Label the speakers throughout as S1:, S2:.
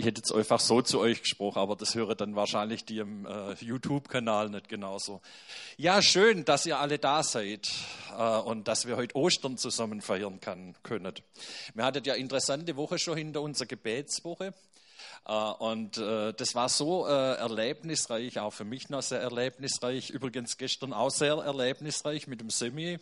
S1: Ich hätte jetzt einfach so zu euch gesprochen, aber das hören dann wahrscheinlich die im äh, YouTube-Kanal nicht genauso. Ja, schön, dass ihr alle da seid äh, und dass wir heute Ostern zusammen feiern kann, können. Wir hatten ja interessante Woche schon hinter unserer Gebetswoche. Äh, und äh, das war so äh, erlebnisreich, auch für mich noch sehr erlebnisreich. Übrigens gestern auch sehr erlebnisreich mit dem Semi.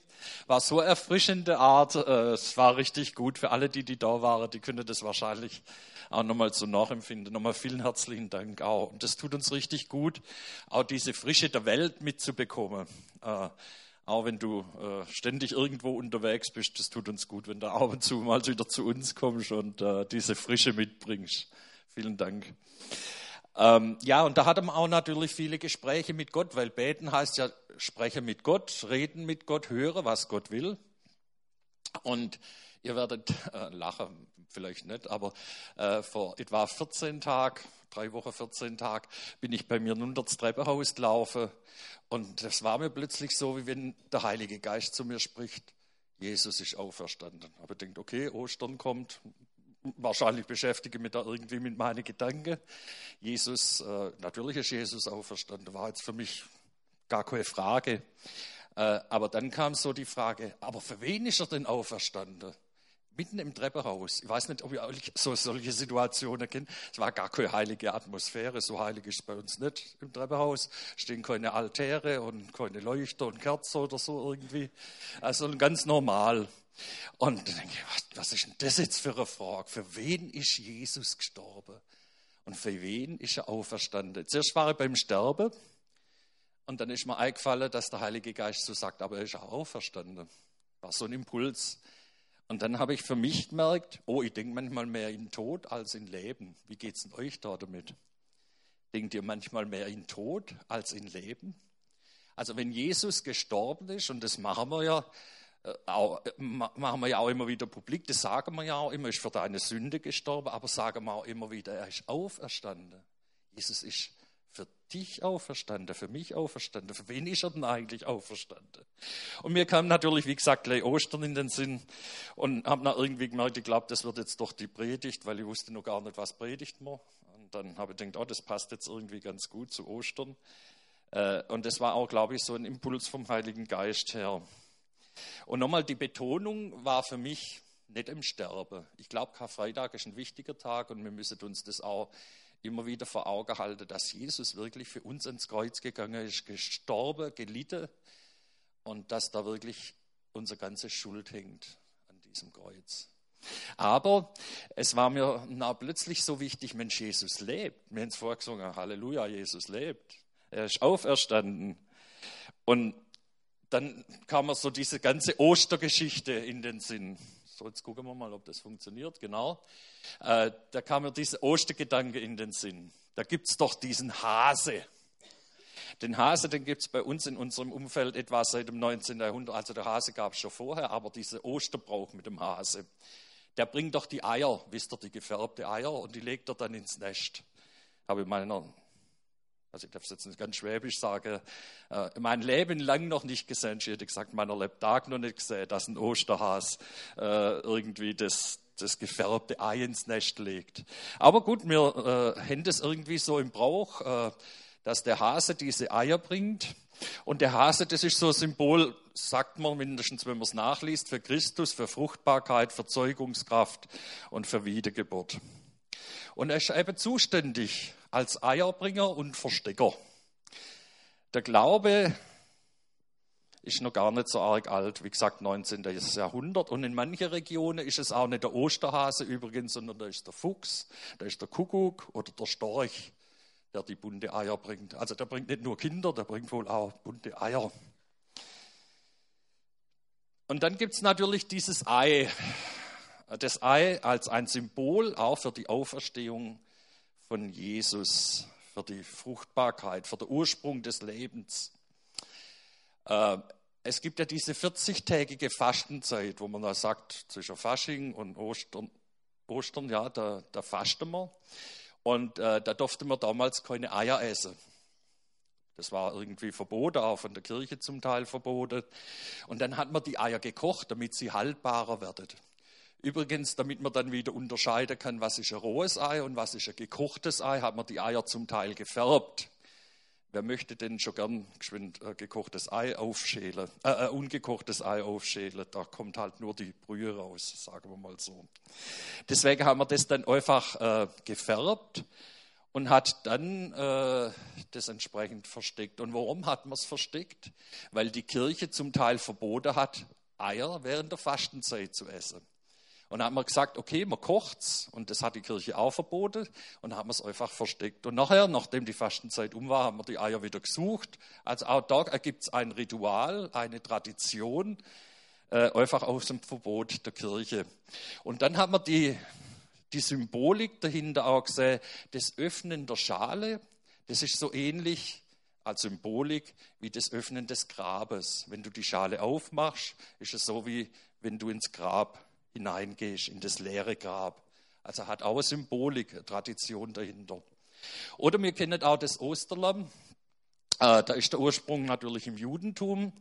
S1: War so erfrischende Art. Es war richtig gut für alle, die, die da waren. Die können das wahrscheinlich auch nochmal so nachempfinden. Nochmal vielen herzlichen Dank auch. Und das tut uns richtig gut, auch diese Frische der Welt mitzubekommen. Auch wenn du ständig irgendwo unterwegs bist, das tut uns gut, wenn du ab und zu mal wieder zu uns kommst und diese Frische mitbringst. Vielen Dank. Ähm, ja, und da hat man auch natürlich viele Gespräche mit Gott, weil beten heißt ja sprechen mit Gott, reden mit Gott, hören, was Gott will. Und ihr werdet äh, lachen, vielleicht nicht, aber äh, vor etwa 14 Tagen, drei Wochen, 14 Tagen, bin ich bei mir nun das Treppenhaus gelaufen und das war mir plötzlich so, wie wenn der Heilige Geist zu mir spricht. Jesus ist auferstanden. Aber ich denke, okay, Ostern kommt, wahrscheinlich beschäftige mich da irgendwie mit meinen Gedanken. Jesus, äh, natürlich ist Jesus auferstanden, war jetzt für mich gar keine Frage. Äh, aber dann kam so die Frage, aber für wen ist er denn auferstanden? Mitten im Treppenhaus. Ich weiß nicht, ob ihr so solche Situationen kennt. Es war gar keine heilige Atmosphäre. So heilig ist es bei uns nicht im Treppenhaus. Stehen keine Altäre und keine Leuchter und Kerzen oder so irgendwie. Also ganz normal. Und dann denke ich, was ist denn das jetzt für eine Frage? Für wen ist Jesus gestorben? Und für wen ist er auferstanden? Zuerst war er beim Sterben und dann ist mir eingefallen, dass der Heilige Geist so sagt, aber er ist auch auferstanden. War so ein Impuls. Und dann habe ich für mich gemerkt, oh, ich denke manchmal mehr in Tod als in Leben. Wie geht es denn euch da damit? Denkt ihr manchmal mehr in Tod als in Leben? Also wenn Jesus gestorben ist, und das machen wir ja, äh, auch, äh, machen wir ja auch immer wieder publik, das sagen wir ja auch immer, ist für deine Sünde gestorben, aber sagen wir auch immer wieder, er ist auferstanden. Jesus ist für dich auferstanden, für mich auferstanden. Für wen ist er denn eigentlich auferstanden? Und mir kam natürlich, wie gesagt, gleich Ostern in den Sinn und habe dann irgendwie gemerkt, ich glaube, das wird jetzt doch die Predigt, weil ich wusste noch gar nicht, was predigt man. Und dann habe ich gedacht, oh, das passt jetzt irgendwie ganz gut zu Ostern. Äh, und das war auch, glaube ich, so ein Impuls vom Heiligen Geist her. Und nochmal, die Betonung war für mich nicht im Sterben. Ich glaube, Karfreitag ist ein wichtiger Tag und wir müssen uns das auch immer wieder vor Augen halten, dass Jesus wirklich für uns ins Kreuz gegangen ist, gestorben, gelitten und dass da wirklich unsere ganze Schuld hängt an diesem Kreuz. Aber es war mir na, plötzlich so wichtig, Mensch, Jesus lebt. Wir haben es vorher gesungen, Halleluja, Jesus lebt. Er ist auferstanden. Und dann kam mir so diese ganze Ostergeschichte in den Sinn. So, jetzt gucken wir mal, ob das funktioniert. Genau. Äh, da kam mir dieser Ostergedanke in den Sinn. Da gibt es doch diesen Hase. Den Hase, den gibt es bei uns in unserem Umfeld etwa seit dem 19. Jahrhundert. Also der Hase gab es schon vorher, aber dieser Osterbrauch mit dem Hase, der bringt doch die Eier, wisst ihr, die gefärbte Eier, und die legt er dann ins Nest. Habe ich meiner also ich darf es jetzt nicht ganz schwäbisch sagen, äh, mein Leben lang noch nicht gesehen, ich hätte gesagt, meiner Lebtag noch nicht gesehen, dass ein Osterhas äh, irgendwie das, das gefärbte Ei ins Nest legt. Aber gut, wir äh, haben das irgendwie so im Brauch, äh, dass der Hase diese Eier bringt. Und der Hase, das ist so ein Symbol, sagt man mindestens, wenn man es nachliest, für Christus, für Fruchtbarkeit, für Zeugungskraft und für Wiedergeburt. Und er ist eben zuständig als Eierbringer und Verstecker. Der Glaube ist noch gar nicht so arg alt, wie gesagt 19. Jahrhundert. Und in manchen Regionen ist es auch nicht der Osterhase übrigens, sondern da ist der Fuchs, da ist der Kuckuck oder der Storch, der die bunte Eier bringt. Also der bringt nicht nur Kinder, der bringt wohl auch bunte Eier. Und dann gibt es natürlich dieses Ei. Das Ei als ein Symbol auch für die Auferstehung von Jesus, für die Fruchtbarkeit, für den Ursprung des Lebens. Äh, es gibt ja diese 40-tägige Fastenzeit, wo man da sagt, zwischen Fasching und Ostern, Ostern ja, da, da fasten wir. Und äh, da durfte man damals keine Eier essen. Das war irgendwie verboten, auch von der Kirche zum Teil verboten. Und dann hat man die Eier gekocht, damit sie haltbarer werden. Übrigens, damit man dann wieder unterscheiden kann, was ist ein rohes Ei und was ist ein gekochtes Ei, hat man die Eier zum Teil gefärbt. Wer möchte denn schon gern geschwind äh, gekochtes Ei aufschälen, äh, äh, ungekochtes Ei aufschälen? Da kommt halt nur die Brühe raus, sagen wir mal so. Deswegen haben wir das dann einfach äh, gefärbt und hat dann äh, das entsprechend versteckt. Und warum hat man es versteckt? Weil die Kirche zum Teil verboten hat, Eier während der Fastenzeit zu essen. Und dann haben wir gesagt, okay, man kocht's. Und das hat die Kirche auch verboten. Und haben wir es einfach versteckt. Und nachher, nachdem die Fastenzeit um war, haben wir die Eier wieder gesucht. Also auch da ergibt es ein Ritual, eine Tradition, äh, einfach aus dem Verbot der Kirche. Und dann haben wir die, die Symbolik dahinter auch gesehen, das Öffnen der Schale. Das ist so ähnlich als Symbolik wie das Öffnen des Grabes. Wenn du die Schale aufmachst, ist es so wie wenn du ins Grab hineingehst, in das leere Grab. Also hat auch eine Symbolik, Tradition dahinter. Oder wir kennen auch das Osterlamm. Äh, da ist der Ursprung natürlich im Judentum,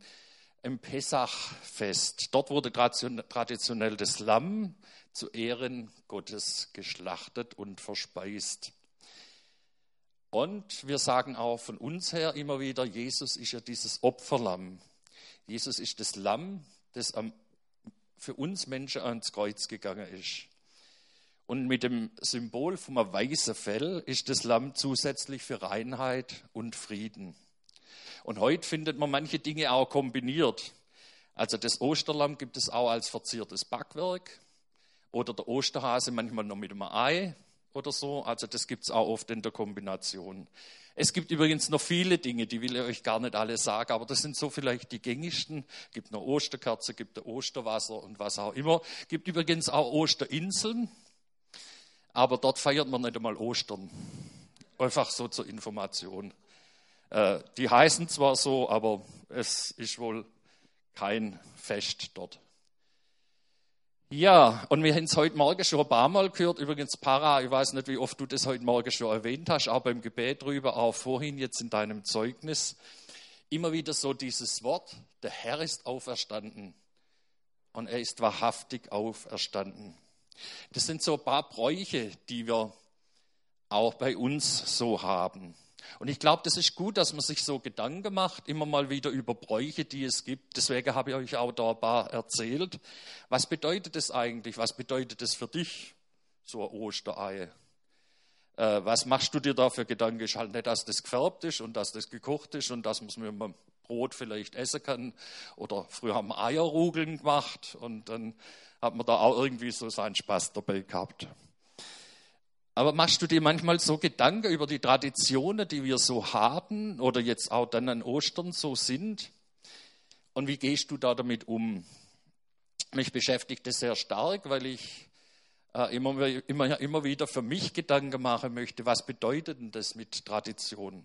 S1: im Pessachfest. Dort wurde traditionell das Lamm zu Ehren Gottes geschlachtet und verspeist. Und wir sagen auch von uns her immer wieder, Jesus ist ja dieses Opferlamm. Jesus ist das Lamm, das am für uns Menschen ans Kreuz gegangen ist. Und mit dem Symbol vom weißen Fell ist das Lamm zusätzlich für Reinheit und Frieden. Und heute findet man manche Dinge auch kombiniert. Also das Osterlamm gibt es auch als verziertes Backwerk oder der Osterhase manchmal noch mit einem Ei oder so. Also das gibt es auch oft in der Kombination. Es gibt übrigens noch viele Dinge, die will ich euch gar nicht alle sagen, aber das sind so vielleicht die gängigsten. Es gibt eine Osterkerze, gibt ein Osterwasser und was auch immer. Es gibt übrigens auch Osterinseln, aber dort feiert man nicht einmal Ostern. Einfach so zur Information. Äh, die heißen zwar so, aber es ist wohl kein Fest dort. Ja, und wir haben es heute Morgen schon ein paar Mal gehört. Übrigens, Para, ich weiß nicht, wie oft du das heute Morgen schon erwähnt hast, auch beim Gebet drüber, auch vorhin jetzt in deinem Zeugnis. Immer wieder so dieses Wort, der Herr ist auferstanden und er ist wahrhaftig auferstanden. Das sind so ein paar Bräuche, die wir auch bei uns so haben. Und ich glaube, das ist gut, dass man sich so Gedanken macht, immer mal wieder über Bräuche, die es gibt. Deswegen habe ich euch auch da ein paar erzählt. Was bedeutet das eigentlich? Was bedeutet das für dich, so ein Osterei? Äh, was machst du dir da für Gedanken? Ist halt nicht, dass das gefärbt ist und dass das gekocht ist und dass man es mit einem Brot vielleicht essen kann. Oder früher haben wir Eierrugeln gemacht und dann hat man da auch irgendwie so seinen Spaß dabei gehabt. Aber machst du dir manchmal so Gedanken über die Traditionen, die wir so haben oder jetzt auch dann an Ostern so sind? Und wie gehst du da damit um? Mich beschäftigt das sehr stark, weil ich äh, immer, immer, immer wieder für mich Gedanken machen möchte, was bedeutet denn das mit Tradition?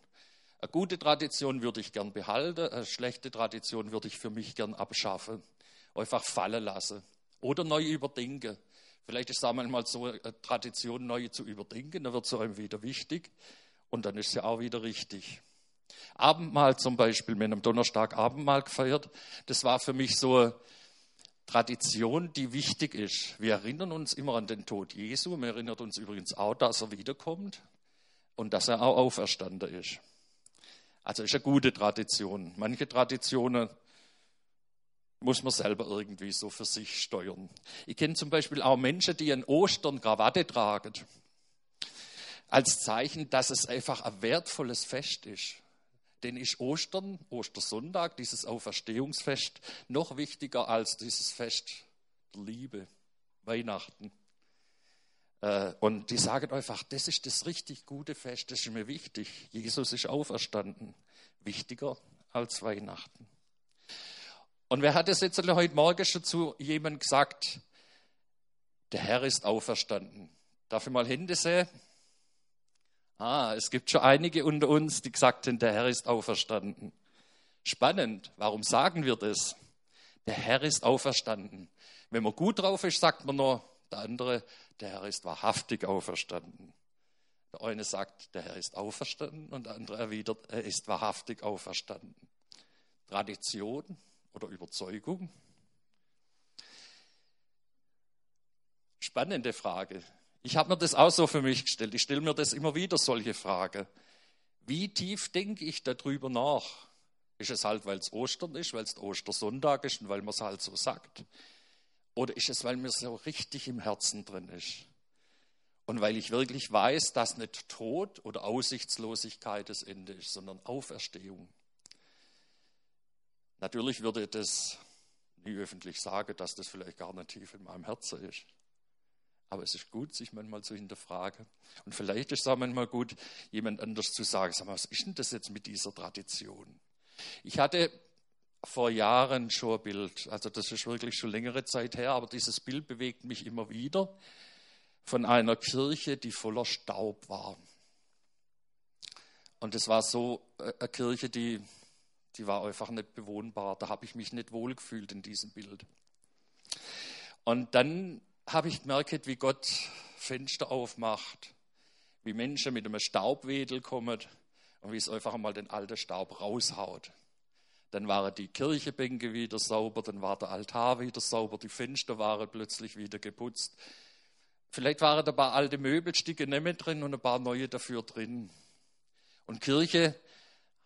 S1: Eine gute Tradition würde ich gern behalten, eine schlechte Tradition würde ich für mich gern abschaffen, einfach fallen lassen oder neu überdenken. Vielleicht ist es auch manchmal so, eine Tradition neu zu überdenken, dann wird es einem wieder wichtig und dann ist sie auch wieder richtig. Abendmahl zum Beispiel, haben am Donnerstag Abendmahl gefeiert, das war für mich so eine Tradition, die wichtig ist. Wir erinnern uns immer an den Tod Jesu, wir erinnern uns übrigens auch, dass er wiederkommt und dass er auch auferstanden ist. Also ist eine gute Tradition. Manche Traditionen muss man selber irgendwie so für sich steuern. Ich kenne zum Beispiel auch Menschen, die an Ostern Krawatte tragen. Als Zeichen, dass es einfach ein wertvolles Fest ist. Denn ist Ostern, Ostersonntag, dieses Auferstehungsfest, noch wichtiger als dieses Fest der Liebe, Weihnachten. Äh, und die sagen einfach, das ist das richtig gute Fest, das ist mir wichtig. Jesus ist auferstanden. Wichtiger als Weihnachten. Und wer hat es jetzt heute Morgen schon zu jemandem gesagt? Der Herr ist auferstanden. Darf ich mal Hände sehen? Ah, es gibt schon einige unter uns, die gesagt haben, der Herr ist auferstanden. Spannend. Warum sagen wir das? Der Herr ist auferstanden. Wenn man gut drauf ist, sagt man nur, der andere, der Herr ist wahrhaftig auferstanden. Der eine sagt, der Herr ist auferstanden und der andere erwidert, er ist wahrhaftig auferstanden. Tradition, oder Überzeugung. Spannende Frage. Ich habe mir das auch so für mich gestellt. Ich stelle mir das immer wieder, solche Fragen. Wie tief denke ich darüber nach? Ist es halt, weil es Ostern ist, weil es Ostersonntag ist und weil man es halt so sagt? Oder ist es, weil mir so richtig im Herzen drin ist? Und weil ich wirklich weiß, dass nicht Tod oder Aussichtslosigkeit das Ende ist, sondern Auferstehung. Natürlich würde ich das nie öffentlich sagen, dass das vielleicht gar nicht tief in meinem Herzen ist. Aber es ist gut, sich manchmal zu hinterfragen. Und vielleicht ist es auch manchmal gut, jemand anders zu sagen, sag mal, was ist denn das jetzt mit dieser Tradition? Ich hatte vor Jahren schon ein Bild, also das ist wirklich schon längere Zeit her, aber dieses Bild bewegt mich immer wieder von einer Kirche, die voller Staub war. Und es war so äh, eine Kirche, die, die war einfach nicht bewohnbar. Da habe ich mich nicht wohlgefühlt in diesem Bild. Und dann habe ich gemerkt, wie Gott Fenster aufmacht, wie Menschen mit einem Staubwedel kommen und wie es einfach einmal den alten Staub raushaut. Dann waren die Kirchebänke wieder sauber, dann war der Altar wieder sauber, die Fenster waren plötzlich wieder geputzt. Vielleicht waren ein paar alte Möbelstücke nicht mehr drin und ein paar neue dafür drin. Und Kirche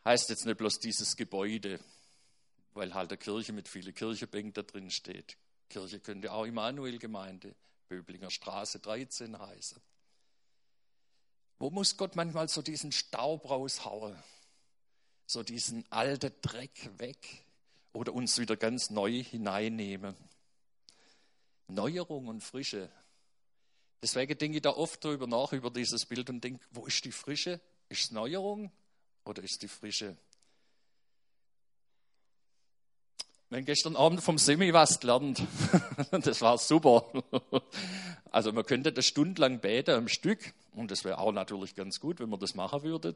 S1: heißt jetzt nicht bloß dieses Gebäude, weil halt eine Kirche mit vielen Kirchebänken da drin steht. Kirche könnte auch Immanuel-Gemeinde, Böblinger Straße 13 heißen. Wo muss Gott manchmal so diesen Staub raushauen? So diesen alten Dreck weg oder uns wieder ganz neu hineinnehmen? Neuerung und Frische Deswegen denke ich da oft darüber nach, über dieses Bild und denke, wo ist die Frische? Ist es Neuerung oder ist die Frische? Wir haben gestern Abend vom Semi was gelernt. Das war super. Also man könnte das stundenlang beten am Stück und das wäre auch natürlich ganz gut, wenn man das machen würde.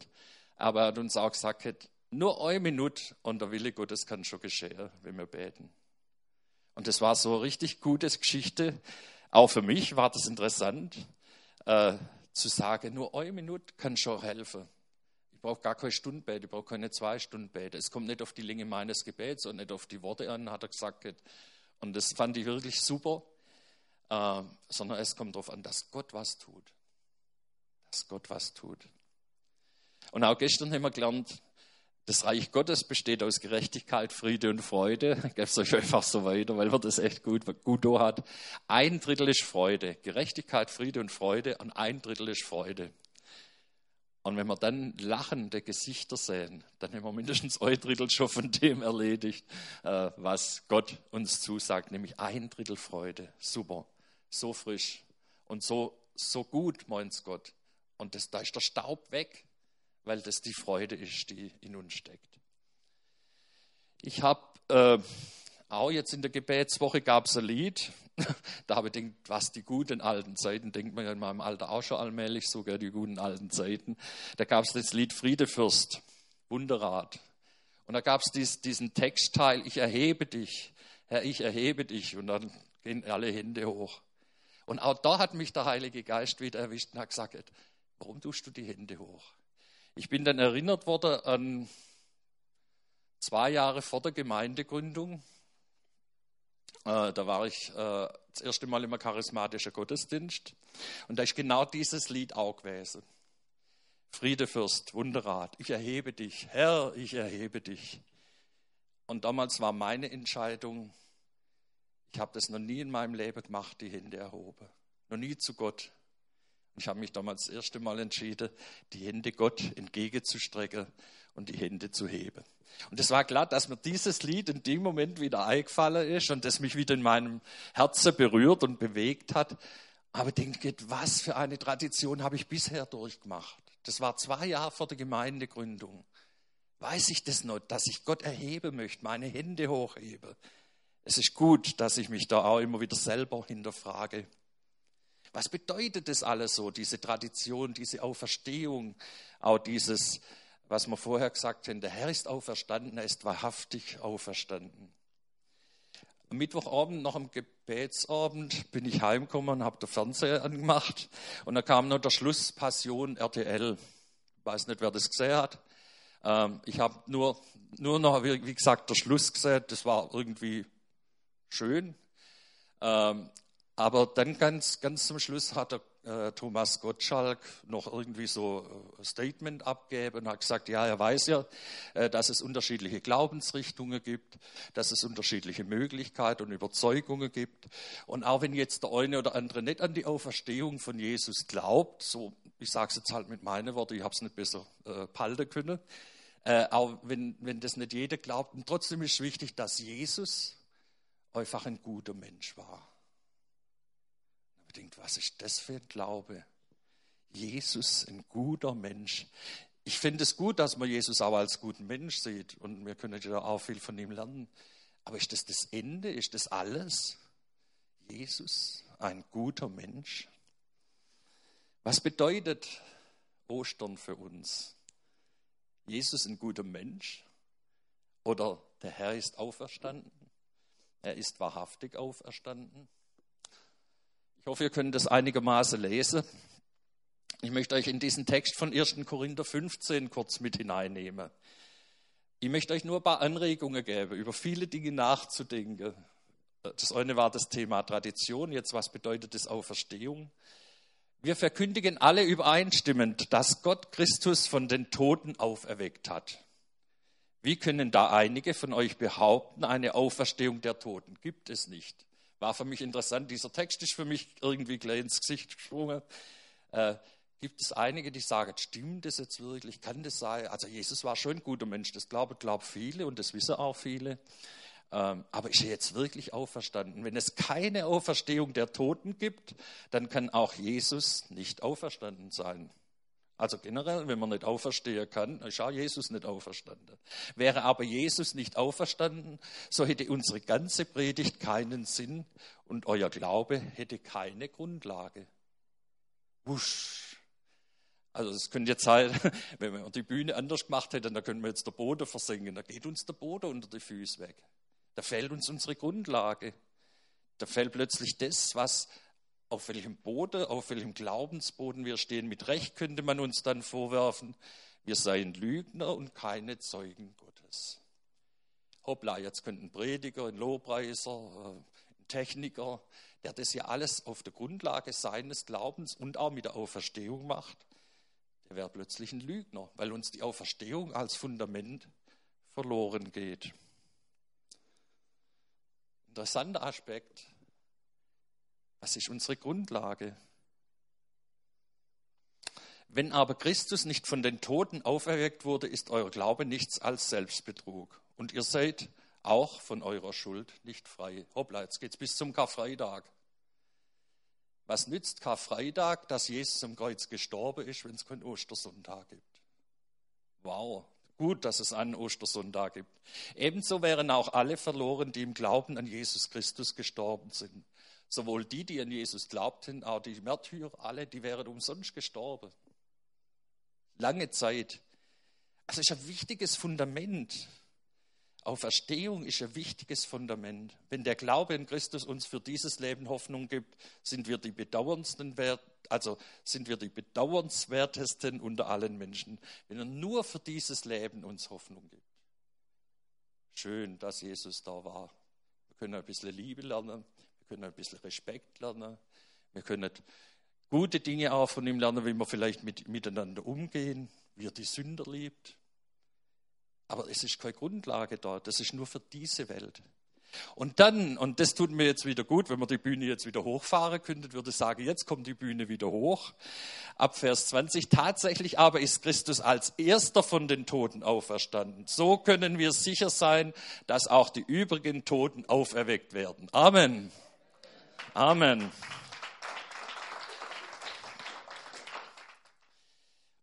S1: Aber er hat uns auch gesagt, nur eine Minute und der Wille Gottes kann schon geschehen, wenn wir beten. Und das war so eine richtig gute Geschichte, auch für mich war das interessant, äh, zu sagen, nur eine Minute kann schon helfen. Ich brauche gar keine Stunde beten, ich brauche keine zwei Stunden beten. Es kommt nicht auf die Länge meines Gebets und nicht auf die Worte an, hat er gesagt. Und das fand ich wirklich super, äh, sondern es kommt darauf an, dass Gott was tut. Dass Gott was tut. Und auch gestern haben wir gelernt, das Reich Gottes besteht aus Gerechtigkeit, Friede und Freude. Ich gebe es euch einfach so weiter, weil man das echt gut, gut hat. Ein Drittel ist Freude. Gerechtigkeit, Friede und Freude und ein Drittel ist Freude. Und wenn wir dann lachende Gesichter sehen, dann haben wir mindestens ein Drittel schon von dem erledigt, äh, was Gott uns zusagt, nämlich ein Drittel Freude. Super, so frisch und so, so gut, meint Gott. Und das, da ist der Staub weg weil das die Freude ist, die in uns steckt. Ich habe äh, auch jetzt in der Gebetswoche gab es ein Lied, da habe ich gedacht, was die guten alten Zeiten, denkt man ja in meinem Alter auch schon allmählich, sogar die guten alten Zeiten. Da gab es das Lied Friedefürst, Wunderrat. Und da gab es dies, diesen Textteil, ich erhebe dich, Herr, ich erhebe dich. Und dann gehen alle Hände hoch. Und auch da hat mich der Heilige Geist wieder erwischt und hat gesagt, warum tust du die Hände hoch? Ich bin dann erinnert worden an zwei Jahre vor der Gemeindegründung. Äh, da war ich äh, das erste Mal im charismatischen Gottesdienst und da ist genau dieses Lied auch gewesen. Friedefürst, Wunderrat, ich erhebe dich, Herr, ich erhebe dich. Und damals war meine Entscheidung, ich habe das noch nie in meinem Leben gemacht, die Hände erhoben. Noch nie zu Gott. Ich habe mich damals das erste Mal entschieden, die Hände Gott entgegenzustrecken und die Hände zu heben. Und es war klar, dass mir dieses Lied in dem Moment wieder eingefallen ist und das mich wieder in meinem Herzen berührt und bewegt hat. Aber denke, was für eine Tradition habe ich bisher durchgemacht? Das war zwei Jahre vor der Gemeindegründung. Weiß ich das noch, dass ich Gott erheben möchte, meine Hände hochhebe? Es ist gut, dass ich mich da auch immer wieder selber hinterfrage. Was bedeutet das alles so, diese Tradition, diese Auferstehung, auch dieses, was wir vorher gesagt haben, der Herr ist auferstanden, er ist wahrhaftig auferstanden. Am Mittwochabend, nach dem Gebetsabend, bin ich heimgekommen und habe den Fernseher angemacht und da kam noch der Schluss Passion RTL. Ich weiß nicht, wer das gesehen hat. Ähm, ich habe nur, nur noch, wie gesagt, der Schluss gesehen. Das war irgendwie schön. Ähm, Aber dann ganz, ganz zum Schluss hat der äh, Thomas Gottschalk noch irgendwie so ein Statement abgegeben und hat gesagt, ja, er weiß ja, äh, dass es unterschiedliche Glaubensrichtungen gibt, dass es unterschiedliche Möglichkeiten und Überzeugungen gibt. Und auch wenn jetzt der eine oder andere nicht an die Auferstehung von Jesus glaubt, so, ich sage es jetzt halt mit meinen Worten, ich habe es nicht besser äh, behalten können, äh, auch wenn, wenn das nicht jeder glaubt, und trotzdem ist wichtig, dass Jesus einfach ein guter Mensch war. Ich denke, was ist das für ein Glaube? Jesus, ein guter Mensch. Ich finde es gut, dass man Jesus auch als guten Mensch sieht und wir können ja auch viel von ihm lernen. Aber ist das das Ende? Ist das alles? Jesus, ein guter Mensch. Was bedeutet Ostern für uns? Jesus ein guter Mensch oder der Herr ist auferstanden? Er ist wahrhaftig auferstanden. Ich hoffe, ihr könnt das einigermaßen lesen. Ich möchte euch in diesen Text von 1. Korinther 15 kurz mit hineinnehmen. Ich möchte euch nur ein paar Anregungen geben, über viele Dinge nachzudenken. Das eine war das Thema Tradition, jetzt was bedeutet das Auferstehung? Wir verkündigen alle übereinstimmend, dass Gott Christus von den Toten auferweckt hat. Wie können da einige von euch behaupten, eine Auferstehung der Toten gibt es nicht? War für mich interessant. Dieser Text ist für mich irgendwie gleich ins Gesicht gesprungen. Äh, gibt es einige, die sagen, stimmt das jetzt wirklich? Kann das sein? Also Jesus war schon ein guter Mensch, das glauben, glauben viele und das wissen auch viele. Ähm, aber ist er jetzt wirklich auferstanden? Wenn es keine Auferstehung der Toten gibt, dann kann auch Jesus nicht auferstanden sein. Also generell, wenn man nicht auferstehen kann, ist auch Jesus nicht auferstanden. Wäre aber Jesus nicht auferstanden, so hätte unsere ganze Predigt keinen Sinn und euer Glaube hätte keine Grundlage. Wusch. Also es könnte jetzt sein, wenn wir die Bühne anders gemacht hätten, dann können wir jetzt der Boden versenken. Da geht uns der Boden unter die Füße weg. Da fällt uns unsere Grundlage. Da fällt plötzlich das, was auf welchem Boden, auf welchem Glaubensboden wir stehen. Mit Recht könnte man uns dann vorwerfen, wir seien Lügner und keine Zeugen Gottes. Hoppla, jetzt könnte ein Prediger, ein Lobpreiser, äh, ein Techniker, der das ja alles auf der Grundlage seines Glaubens und auch mit der Auferstehung macht, der wäre plötzlich ein Lügner, weil uns die Auferstehung als Fundament verloren geht. Interessanter Aspekt, was ist unsere Grundlage? Wenn aber Christus nicht von den Toten auferweckt wurde, ist euer Glaube nichts als Selbstbetrug. Und ihr seid auch von eurer Schuld nicht frei. Hoppla, jetzt geht's bis zum Karfreitag. Was nützt Karfreitag, dass Jesus am Kreuz gestorben ist, wenn es keinen Ostersonntag gibt? Wow, gut, dass es einen Ostersonntag gibt. Ebenso wären auch alle verloren, die im Glauben an Jesus Christus gestorben sind. Sowohl die, die an Jesus glaubten, auch die Märtyrer, alle, die wären umsonst gestorben. Lange Zeit. Also ist ein wichtiges Fundament. Auferstehung ist ein wichtiges Fundament. Wenn der Glaube in Christus uns für dieses Leben Hoffnung gibt, sind wir die bedauerndsten, also sind wir die bedauernswertesten unter allen Menschen, wenn er nur für dieses Leben uns Hoffnung gibt. Schön, dass Jesus da war. Wir können ein bisschen Liebe lernen, können ein bisschen Respekt lernen. Wir können gute Dinge auch von ihm lernen, wie wir vielleicht mit, miteinander umgehen, wie er die Sünder liebt. Aber es ist keine Grundlage dort. Das ist nur für diese Welt. Und dann, und das tut mir jetzt wieder gut, wenn wir die Bühne jetzt wieder hochfahren könnten, würde ich sagen, jetzt kommt die Bühne wieder hoch. Ab Vers 20. Tatsächlich aber ist Christus als erster von den Toten auferstanden. So können wir sicher sein, dass auch die übrigen Toten auferweckt werden. Amen. Amen.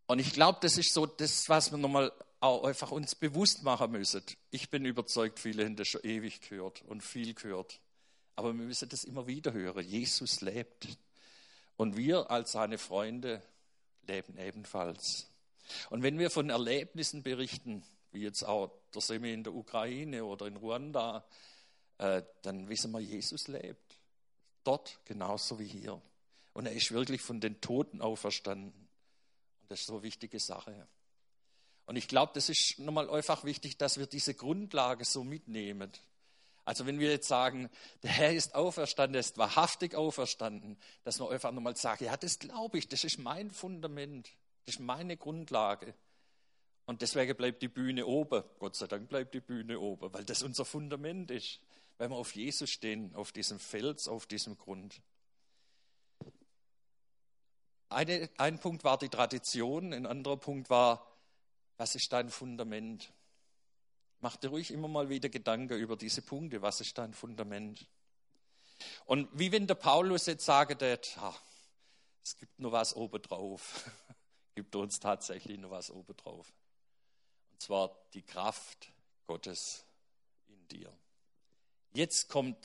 S1: Und ich glaube, das ist so das, was wir nochmal auch einfach uns bewusst machen müssen. Ich bin überzeugt, viele haben das schon ewig gehört und viel gehört. Aber wir müssen das immer wieder hören. Jesus lebt. Und wir als seine Freunde leben ebenfalls. Und wenn wir von Erlebnissen berichten, wie jetzt auch der Semi in der Ukraine oder in Ruanda, äh, dann wissen wir, Jesus lebt dort genauso wie hier. Und er ist wirklich von den Toten auferstanden. Und das ist so eine wichtige Sache. Und ich glaube, das ist nochmal einfach wichtig, dass wir diese Grundlage so mitnehmen. Also wenn wir jetzt sagen, der Herr ist auferstanden, er ist wahrhaftig auferstanden, dass wir einfach nochmal sagen, ja, das glaube ich, das ist mein Fundament, das ist meine Grundlage. Und deswegen bleibt die Bühne oben. Gott sei Dank bleibt die Bühne oben, weil das unser Fundament ist, weil wir auf Jesus stehen, auf diesem Fels, auf diesem Grund. Eine, ein Punkt war die Tradition, ein anderer Punkt war, was ist dein Fundament? Mach dir ruhig immer mal wieder Gedanken über diese Punkte, was ist dein Fundament? Und wie wenn der Paulus jetzt sagen wird, es gibt nur was obendrauf, gibt uns tatsächlich nur was obendrauf. Und zwar die Kraft Gottes in dir. Jetzt kommt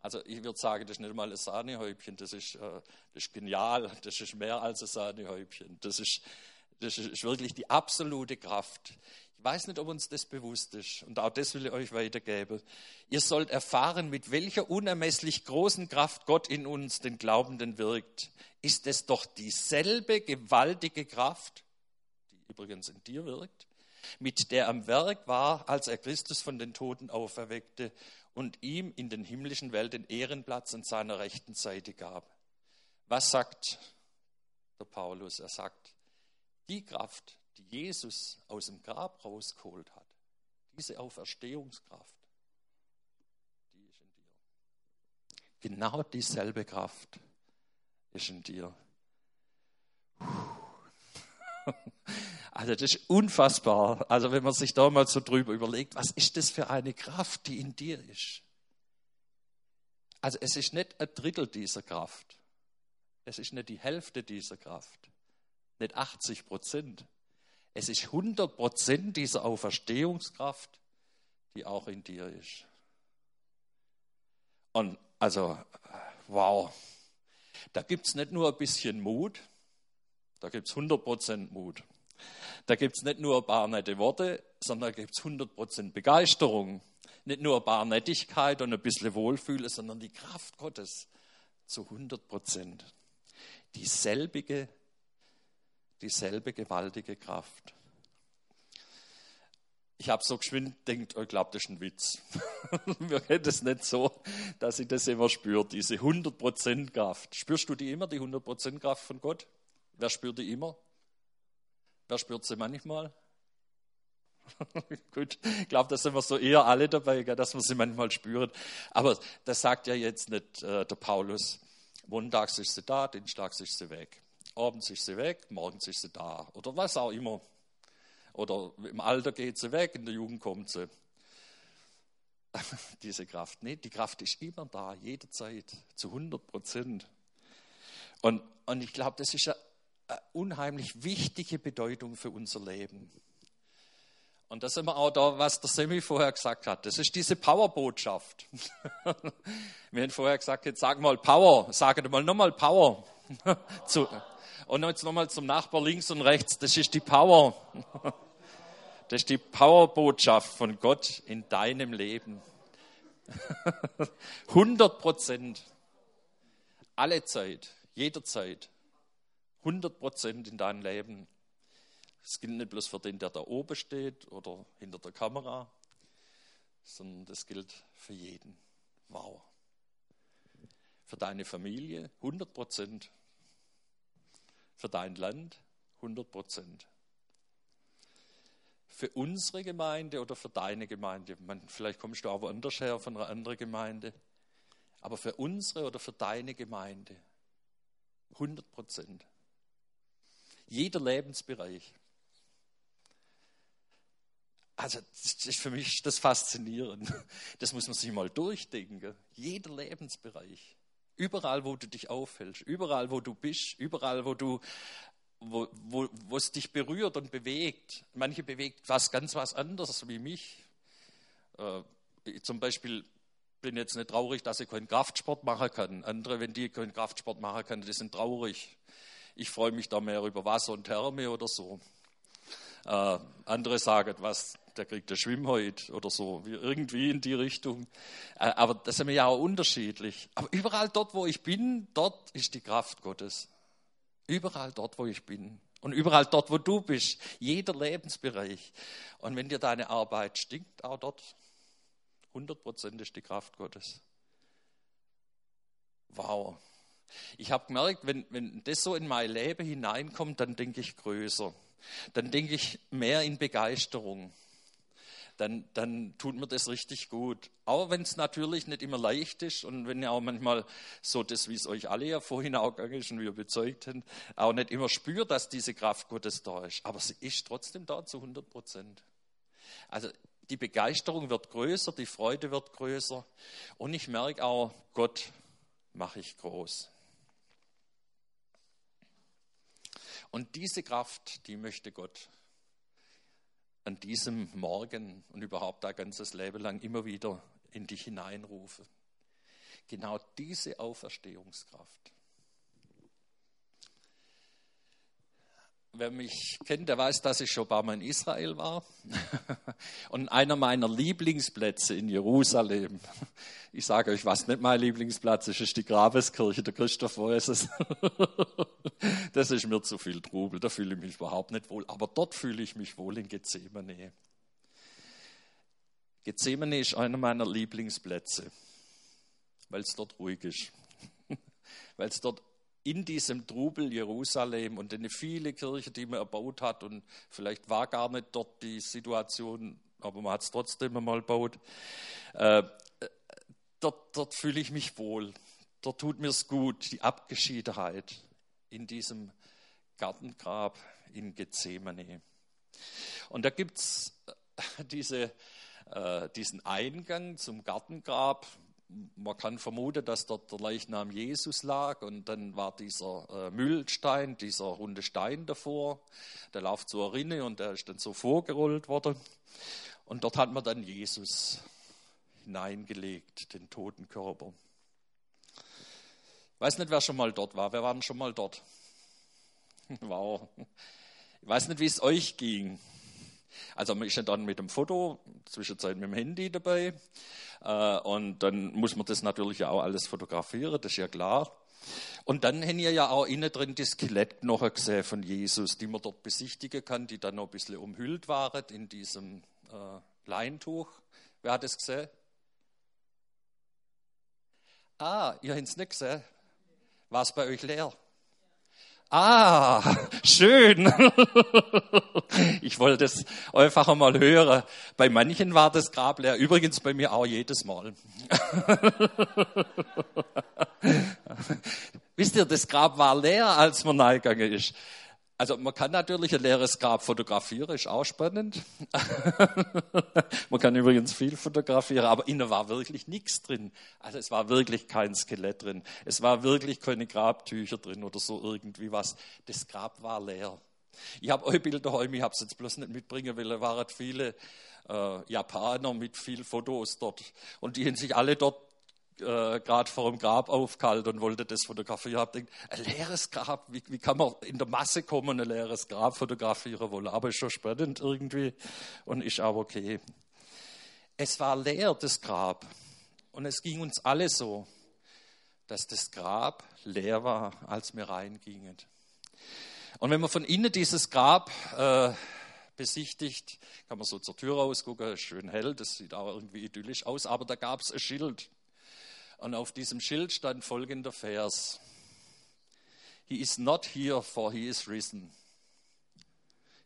S1: also ich würde sagen, das ist nicht mal ein Sahnehäubchen, das ist, äh, das ist genial, das ist mehr als ein Sahnehäubchen. Das ist, das ist wirklich die absolute Kraft. Ich weiß nicht, ob uns das bewusst ist und auch das will ich euch weitergeben. Ihr sollt erfahren, mit welcher unermesslich großen Kraft Gott in uns, den Glaubenden, wirkt. Ist es doch dieselbe gewaltige Kraft, die übrigens in dir wirkt, mit der am Werk war, als er Christus von den Toten auferweckte und ihm in den himmlischen Welt den Ehrenplatz an seiner rechten Seite gab. Was sagt der Paulus? Er sagt, die Kraft, die Jesus aus dem Grab rausgeholt hat, diese Auferstehungskraft, die ist in dir. Genau dieselbe Kraft ist in dir. Also das ist unfassbar. Also wenn man sich da mal so drüber überlegt, was ist das für eine Kraft, die in dir ist? Also es ist nicht ein Drittel dieser Kraft. Es ist nicht die Hälfte dieser Kraft. Nicht 80 Prozent. Es ist 100 Prozent dieser Auferstehungskraft, die auch in dir ist. Und also, wow. Da gibt es nicht nur ein bisschen Mut, da gibt es 100 Prozent Mut. Da gibt es nicht nur ein paar nette Worte, sondern da gibt es 100% Begeisterung. Nicht nur ein paar Nettigkeit und ein bisschen Wohlfühle, sondern die Kraft Gottes zu 100%. Dieselbige, dieselbe gewaltige Kraft. Ich habe so geschwind denkt, oh, ich glaube, das ist ein Witz. Mir geht es nicht so, dass ich das immer spüre, diese 100% Kraft. Spürst du die immer, die 100% Kraft von Gott? Wer spürt die immer? Wer spürt sie manchmal? Gut, ich glaube, da sind wir so eher alle dabei, dass wir sie manchmal spüren. Aber das sagt ja jetzt nicht äh, der Paulus. Montags ist sie da, dienstags ist sie weg. Abends ist sie weg, morgens ist sie da. Oder was auch immer. Oder im Alter geht sie weg, in der Jugend kommt sie. Diese Kraft. Nee, die Kraft ist immer da, jederzeit, zu 100 Prozent. Und, und ich glaube, das ist ja unheimlich wichtige Bedeutung für unser Leben. Und da sind wir auch da, was der Semi vorher gesagt hat. Das ist diese Power-Botschaft. wir haben vorher gesagt, jetzt sag mal Power, sag mal nochmal Power. und jetzt nochmal zum Nachbar links und rechts. Das ist die Power. Das ist die Power-Botschaft von Gott in deinem Leben. 100 Prozent. Alle Zeit, jederzeit. 100 Prozent in deinem Leben. Das gilt nicht bloß für den, der da oben steht oder hinter der Kamera, sondern das gilt für jeden. Wow. Für deine Familie 100 Prozent. Für dein Land 100 Prozent. Für unsere Gemeinde oder für deine Gemeinde. Man, vielleicht kommst du auch woanders her von einer anderen Gemeinde. Aber für unsere oder für deine Gemeinde 100 Prozent. Jeder Lebensbereich. Also, das ist für mich das Faszinierende. Das muss man sich mal durchdenken. Jeder Lebensbereich. Überall, wo du dich aufhältst, überall, wo du bist, überall, wo du, wo, wo, es dich berührt und bewegt. Manche bewegt was ganz was anderes wie mich. Äh, zum Beispiel bin jetzt nicht traurig, dass ich keinen Kraftsport machen kann. Andere, wenn die keinen Kraftsport machen können, die sind traurig. Ich freue mich da mehr über Wasser und Therme oder so. Äh, andere sagen, was, der kriegt der Schwimmhäut oder so, irgendwie in die Richtung. Äh, aber das sind wir ja auch unterschiedlich. Aber überall dort, wo ich bin, dort ist die Kraft Gottes. Überall dort, wo ich bin. Und überall dort, wo du bist. Jeder Lebensbereich. Und wenn dir deine Arbeit stinkt, auch dort hundertprozentig die Kraft Gottes. Wow. Ich habe gemerkt, wenn, wenn das so in mein Leben hineinkommt, dann denke ich größer. Dann denke ich mehr in Begeisterung dann, dann tut mir das richtig gut. Auch wenn es natürlich nicht immer leicht ist und wenn ihr auch manchmal so das, wie es euch alle ja vorhin auch gegangen ist und wir bezeugt haben, auch nicht immer spürt, dass diese Kraft Gottes da ist. Aber sie ist trotzdem da zu 100 Prozent. Also die Begeisterung wird größer, die Freude wird größer und ich merke auch, Gott mache ich groß. Und diese Kraft, die möchte Gott an diesem Morgen und überhaupt ein ganzes Leben lang immer wieder in dich hineinrufe. Genau diese Auferstehungskraft. Wer mich kennt, der weiß, dass ich schon ein paar Mal in Israel war. Und einer meiner Lieblingsplätze in Jerusalem, ich sage euch, was nicht mein Lieblingsplatz ist, ist die Grabeskirche. Der Christoph weiß es. Das ist mir zu viel Trubel, da fühle ich mich überhaupt nicht wohl. Aber dort fühle ich mich wohl in Gethsemane. Gethsemane ist einer meiner Lieblingsplätze, weil es dort ruhig ist. Weil es dort in diesem Trubel Jerusalem und eine viele Kirche, die man erbaut hat und vielleicht war gar nicht dort die Situation, aber man hat es trotzdem einmal gebaut. Äh, dort, dort fühle ich mich wohl. Dort tut mir es gut, die Abgeschiedenheit in diesem Gartengrab in Gethsemane. Und da gibt es diese, äh, diesen Eingang zum Gartengrab, man kann vermuten, dass dort der Leichnam Jesus lag und dann war dieser äh, Müllstein, dieser runde Stein davor, der läuft zur Rinne und der ist dann so vorgerollt worden. Und dort hat man dann Jesus hineingelegt, den toten Körper. Ich weiß nicht, wer schon mal dort war. Wer war denn schon mal dort? Wow. Ich weiß nicht, wie es euch ging. Also man ist ja dann mit dem Foto, zwischenzeit mit dem Handy dabei. Äh, und dann muss man das natürlich auch alles fotografieren, das ist ja klar. Und dann haben wir ja auch innen drin die Skelettknochen gesehen von Jesus, die man dort besichtigen kann, die dann noch ein bisschen umhüllt waren in diesem äh, Leintuch. Wer hat es gesehen? Ah, ihr habt es nicht gesehen. War es bei euch leer? Ah, schön. Ich wollte es einfach mal hören. Bei manchen war das Grab leer. Übrigens bei mir auch jedes Mal. Wisst ihr, das Grab war leer, als man reingegangen ist. Also man kann natürlich ein leeres Grab fotografieren, ist auch spannend. man kann übrigens viel fotografieren, aber innen war wirklich nichts drin. Also es war wirklich kein Skelett drin. Es war wirklich keine Grabtücher drin oder so irgendwie was. Das Grab war leer. Ich habe euch Bilder daheim, ich habe es jetzt bloß nicht mitbringen, weil es waren viele äh, Japaner mit viel Fotos dort. Und die haben sich alle dort äh, gerade vor dem Grab aufgehalten und wollte das fotografieren. Ich habe gedacht, ein leeres Grab, wie, wie, kann man in der Masse kommen und ein leeres Grab fotografieren wollen? Aber ist schon spannend irgendwie und ist auch okay. Es war leer, das Grab. Und es ging uns alle so, dass das Grab leer war, als wir reingingen. Und wenn man von innen dieses Grab äh, besichtigt, kann man so zur Tür rausgucken, schön hell, das sieht auch irgendwie idyllisch aus, aber da gab es ein Schild. Und auf diesem Schild stand folgender Vers. He is not here, for he is risen.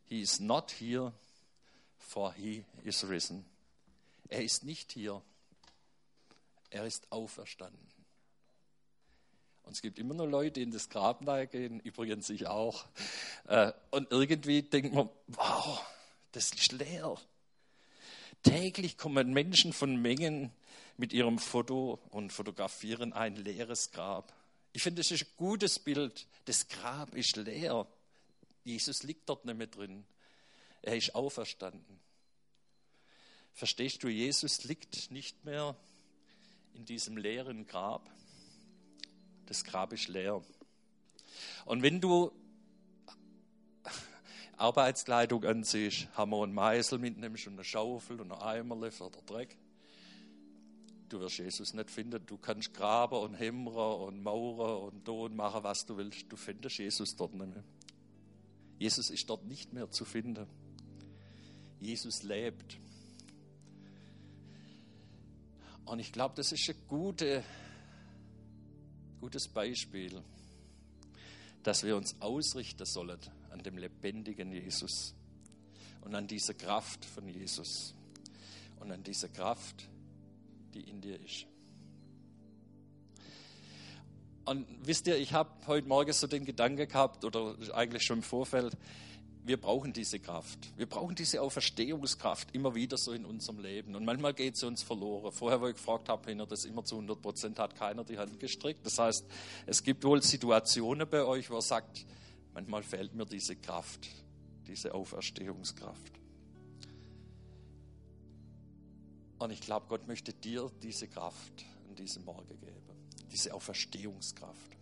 S1: He is not here, for he is risen. Er ist nicht hier, er ist auferstanden. Und es gibt immer noch Leute, die in das Grab gehen, übrigens ich auch. Äh, und irgendwie denkt man, wow, das ist leer. Täglich kommen Menschen von Mengen mit ihrem Foto und fotografieren ein leeres Grab. Ich finde, das ist ein gutes Bild. Das Grab ist leer. Jesus liegt dort nicht mehr drin. Er ist auferstanden. Verstehst du, Jesus liegt nicht mehr in diesem leeren Grab. Das Grab ist leer. Und wenn du Arbeitskleidung anziehst, Hammer und Meißel mitnimmst und eine Schaufel und ein Eimerle für den Dreck, Du wirst Jesus nicht finden. Du kannst graben und hämmern und mauern und tun, machen, was du willst. Du findest Jesus dort nicht mehr. Jesus ist dort nicht mehr zu finden. Jesus lebt. Und ich glaube, das ist ein gute, gutes Beispiel, dass wir uns ausrichten sollen an dem lebendigen Jesus und an dieser Kraft von Jesus und an dieser Kraft, die in dir ist. Und wisst ihr, ich habe heute Morgen so den Gedanke gehabt, oder eigentlich schon im Vorfeld, wir brauchen diese Kraft. Wir brauchen diese Auferstehungskraft immer wieder so in unserem Leben. Und manchmal geht sie uns verloren. Vorher, wo ich gefragt habe, wenn ihr das immer zu 100 Prozent hat, keiner die Hand gestrickt. Das heißt, es gibt wohl Situationen bei euch, wo er sagt, manchmal fehlt mir diese Kraft, diese Auferstehungskraft. Und ich glaube, Gott möchte dir diese Kraft an diesem Morgen geben, diese Auferstehungskraft.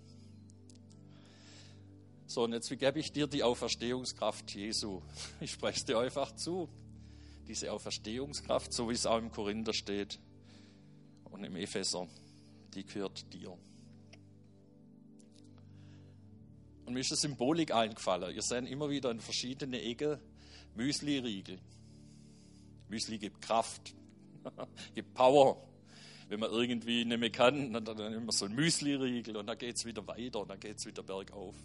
S1: So, und jetzt gebe ich dir die Auferstehungskraft Jesu. Ich spreche es dir einfach zu. Diese Auferstehungskraft, so wie es auch im Korinther steht und im Epheser, die gehört dir. Und mir ist eine Symbolik eingefallen. Ihr seht immer wieder in verschiedene Ecken Müsli-Riegel. Müsli gibt Kraft, gibt Power. Wenn man irgendwie nicht mehr kann, dann, dann nimmt man so ein Müsli-Riegel und dann geht es wieder weiter und dann geht es wieder bergauf.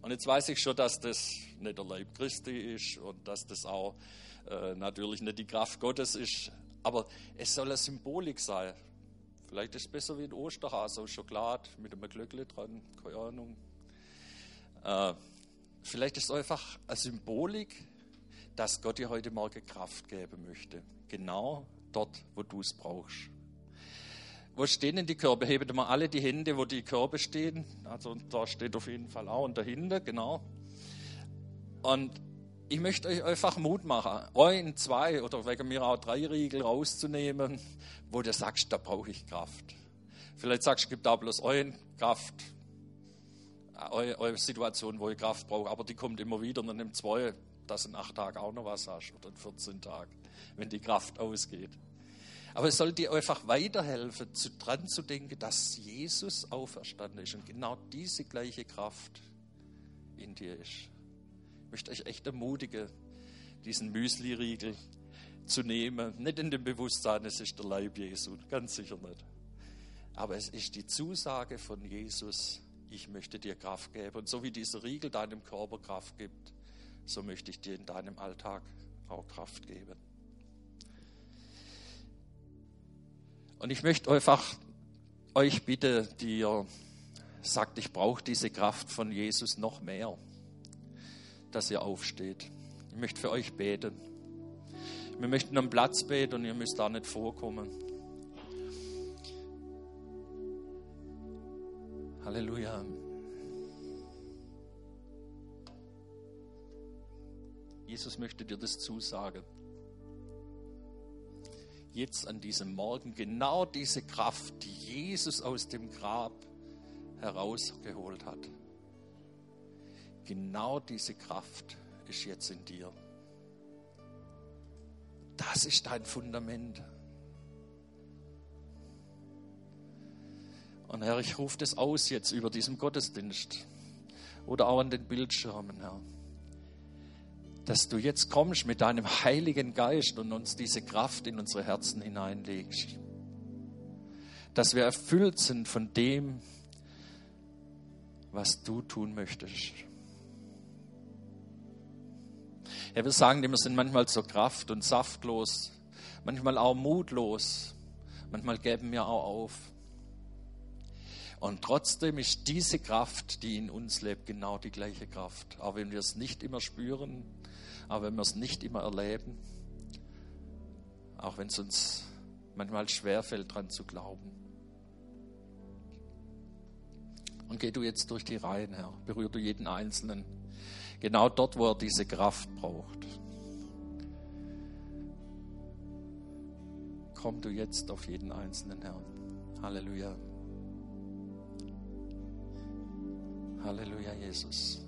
S1: Und jetzt weiß ich schon, dass das nicht der Leib Christi ist und dass das auch äh, natürlich nicht die Kraft Gottes ist. Aber es soll eine Symbolik sein. Vielleicht ist es besser wie ein Osterhase aus Schokolade mit einem Glöckle dran, keine Ahnung. Äh, vielleicht ist es einfach eine Symbolik, dass Gott dir heute Morgen Kraft geben möchte. Genau dort, wo du es brauchst. Wo stehen denn die Körbe? Heben mal alle die Hände, wo die Körbe stehen. Also da steht auf jeden Fall auch und dahinter, genau. Und ich möchte euch einfach Mut machen, ein, zwei oder wegen mir auch drei Riegel rauszunehmen, wo du sagst, da brauche ich Kraft. Vielleicht sagst du, gibt da bloß ein Kraft, eure, eure Situation, wo ich Kraft brauche, aber die kommt immer wieder und dann nimmt zwei, dass in acht Tagen auch noch was hast oder in 14 Tagen, wenn die Kraft ausgeht. Aber es soll dir einfach weiterhelfen, zu, dran zu denken, dass Jesus auferstanden ist und genau diese gleiche Kraft in dir ist. Ich möchte euch echt ermutigen, diesen Müsli-Riegel zu nehmen. Nicht in dem Bewusstsein, es ist der Leib Jesu, ganz sicher nicht. Aber es ist die Zusage von Jesus, ich möchte dir Kraft geben. Und so wie dieser Riegel deinem Körper Kraft gibt, so möchte ich dir in deinem Alltag auch Kraft geben. Und ich möchte einfach euch bitte, die ihr sagt, ich brauche diese Kraft von Jesus noch mehr, dass ihr aufsteht. Ich möchte für euch beten. Wir möchten am Platz beten und ihr müsst da nicht vorkommen. Halleluja. Jesus möchte dir das zusagen jetzt an diesem Morgen genau diese Kraft, die Jesus aus dem Grab herausgeholt hat. Genau diese Kraft ist jetzt in dir. Das ist dein Fundament. Und Herr, ich rufe das aus jetzt über diesem Gottesdienst oder auch an den Bildschirmen, Herr dass du jetzt kommst mit deinem Heiligen Geist und uns diese Kraft in unsere Herzen hineinlegst. Dass wir erfüllt sind von dem, was du tun möchtest. Ja, wir sagen wir sind manchmal so kraft- und saftlos, manchmal auch mutlos, manchmal geben wir auch auf. Und trotzdem ist diese Kraft, die in uns lebt, genau die gleiche Kraft. Auch wenn wir es nicht immer spüren, aber wenn wir es nicht immer erleben, auch wenn es uns manchmal schwerfällt, daran zu glauben. Und geh du jetzt durch die Reihen, Herr. Berühr du jeden Einzelnen. Genau dort, wo er diese Kraft braucht. Komm du jetzt auf jeden Einzelnen, Herr. Halleluja. Halleluja, Jesus.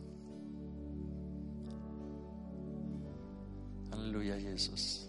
S1: Halleluja, Jesus.